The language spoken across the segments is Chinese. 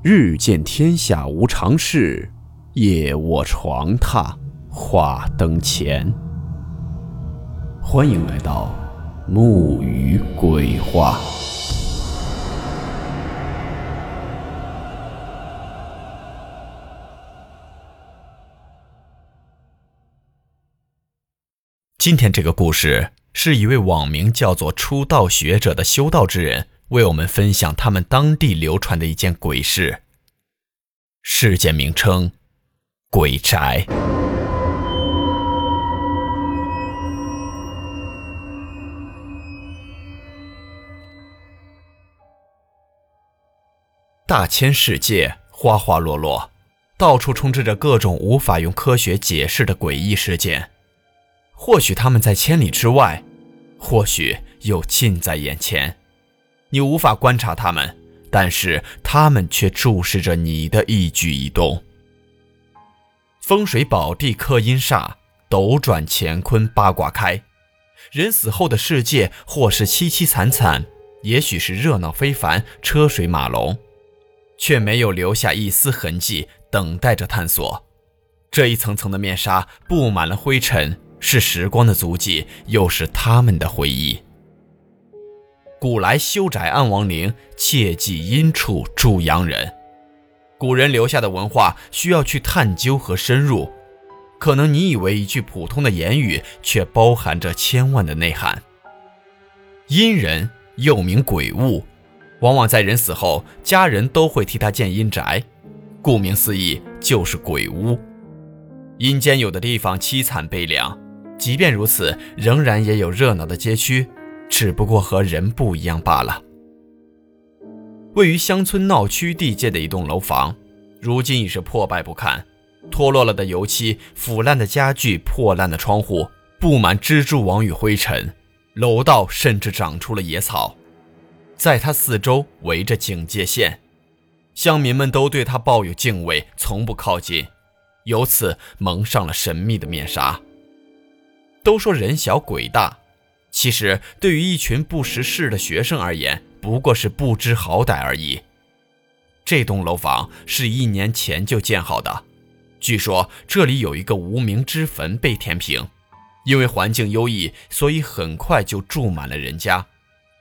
日见天下无常事，夜卧床榻话灯前。欢迎来到木鱼鬼话。今天这个故事是一位网名叫做“出道学者”的修道之人。为我们分享他们当地流传的一件鬼事。事件名称：鬼宅。大千世界，花花落落，到处充斥着各种无法用科学解释的诡异事件。或许他们在千里之外，或许又近在眼前。你无法观察他们，但是他们却注视着你的一举一动。风水宝地克阴煞，斗转乾坤八卦开。人死后的世界，或是凄凄惨惨，也许是热闹非凡、车水马龙，却没有留下一丝痕迹，等待着探索。这一层层的面纱布满了灰尘，是时光的足迹，又是他们的回忆。古来修宅安亡灵，切忌阴处住阳人。古人留下的文化需要去探究和深入。可能你以为一句普通的言语，却包含着千万的内涵。阴人又名鬼物，往往在人死后，家人都会替他建阴宅。顾名思义，就是鬼屋。阴间有的地方凄惨悲凉，即便如此，仍然也有热闹的街区。只不过和人不一样罢了。位于乡村闹区地界的一栋楼房，如今已是破败不堪，脱落了的油漆、腐烂的家具、破烂的窗户，布满蜘蛛网与灰尘。楼道甚至长出了野草，在它四周围着警戒线，乡民们都对它抱有敬畏，从不靠近，由此蒙上了神秘的面纱。都说人小鬼大。其实，对于一群不识事的学生而言，不过是不知好歹而已。这栋楼房是一年前就建好的，据说这里有一个无名之坟被填平，因为环境优异，所以很快就住满了人家。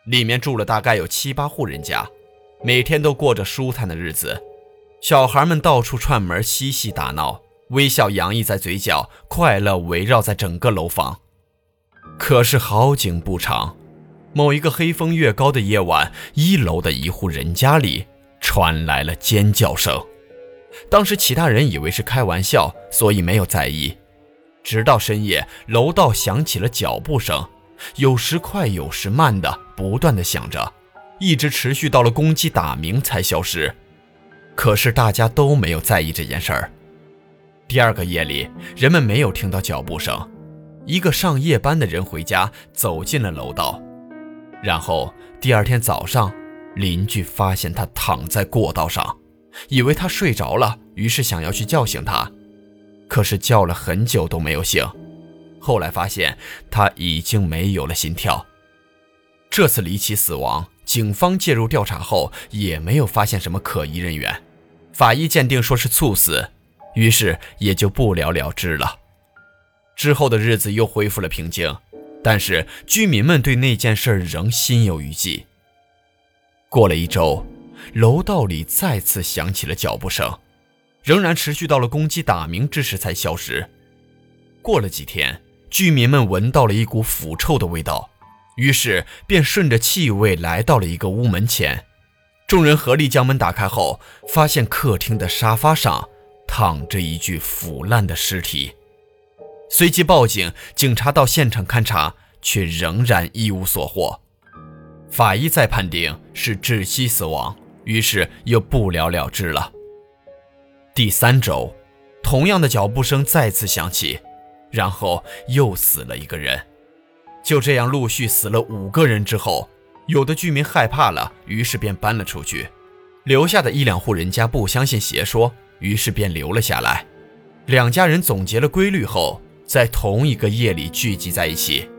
里面住了大概有七八户人家，每天都过着舒坦的日子，小孩们到处串门嬉戏打闹，微笑洋溢在嘴角，快乐围绕在整个楼房。可是好景不长，某一个黑风越高的夜晚，一楼的一户人家里传来了尖叫声。当时其他人以为是开玩笑，所以没有在意。直到深夜，楼道响起了脚步声，有时快，有时慢的，不断的响着，一直持续到了公鸡打鸣才消失。可是大家都没有在意这件事儿。第二个夜里，人们没有听到脚步声。一个上夜班的人回家，走进了楼道，然后第二天早上，邻居发现他躺在过道上，以为他睡着了，于是想要去叫醒他，可是叫了很久都没有醒，后来发现他已经没有了心跳。这次离奇死亡，警方介入调查后也没有发现什么可疑人员，法医鉴定说是猝死，于是也就不了了之了。之后的日子又恢复了平静，但是居民们对那件事仍心有余悸。过了一周，楼道里再次响起了脚步声，仍然持续到了公鸡打鸣之时才消失。过了几天，居民们闻到了一股腐臭的味道，于是便顺着气味来到了一个屋门前。众人合力将门打开后，发现客厅的沙发上躺着一具腐烂的尸体。随即报警，警察到现场勘查，却仍然一无所获。法医再判定是窒息死亡，于是又不了了之了。第三周，同样的脚步声再次响起，然后又死了一个人。就这样陆续死了五个人之后，有的居民害怕了，于是便搬了出去。留下的一两户人家不相信邪说，于是便留了下来。两家人总结了规律后。在同一个夜里聚集在一起，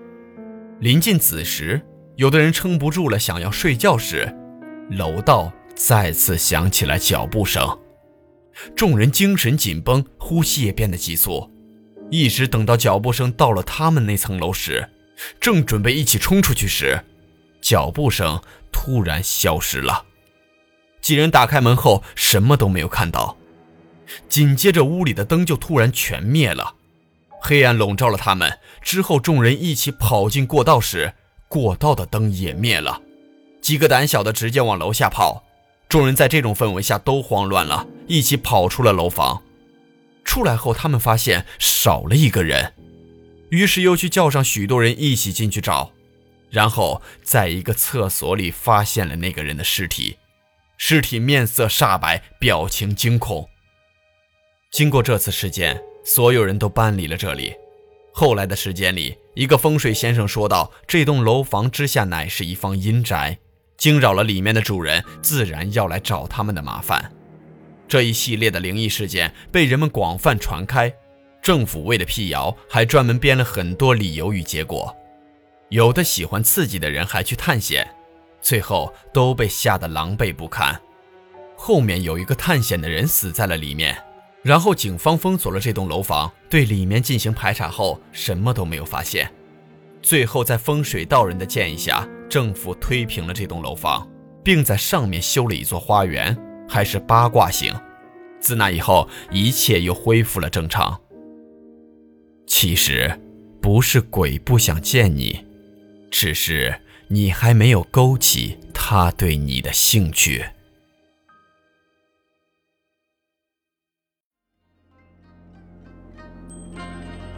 临近子时，有的人撑不住了，想要睡觉时，楼道再次响起了脚步声，众人精神紧绷，呼吸也变得急促。一直等到脚步声到了他们那层楼时，正准备一起冲出去时，脚步声突然消失了。几人打开门后，什么都没有看到。紧接着，屋里的灯就突然全灭了，黑暗笼罩了他们。之后，众人一起跑进过道时，过道的灯也灭了。几个胆小的直接往楼下跑。众人在这种氛围下都慌乱了，一起跑出了楼房。出来后，他们发现少了一个人，于是又去叫上许多人一起进去找，然后在一个厕所里发现了那个人的尸体。尸体面色煞白，表情惊恐。经过这次事件，所有人都搬离了这里。后来的时间里，一个风水先生说道：“这栋楼房之下乃是一方阴宅，惊扰了里面的主人，自然要来找他们的麻烦。”这一系列的灵异事件被人们广泛传开，政府为了辟谣，还专门编了很多理由与结果。有的喜欢刺激的人还去探险，最后都被吓得狼狈不堪。后面有一个探险的人死在了里面。然后警方封锁了这栋楼房，对里面进行排查后，什么都没有发现。最后在风水道人的建议下，政府推平了这栋楼房，并在上面修了一座花园，还是八卦形。自那以后，一切又恢复了正常。其实，不是鬼不想见你，只是你还没有勾起他对你的兴趣。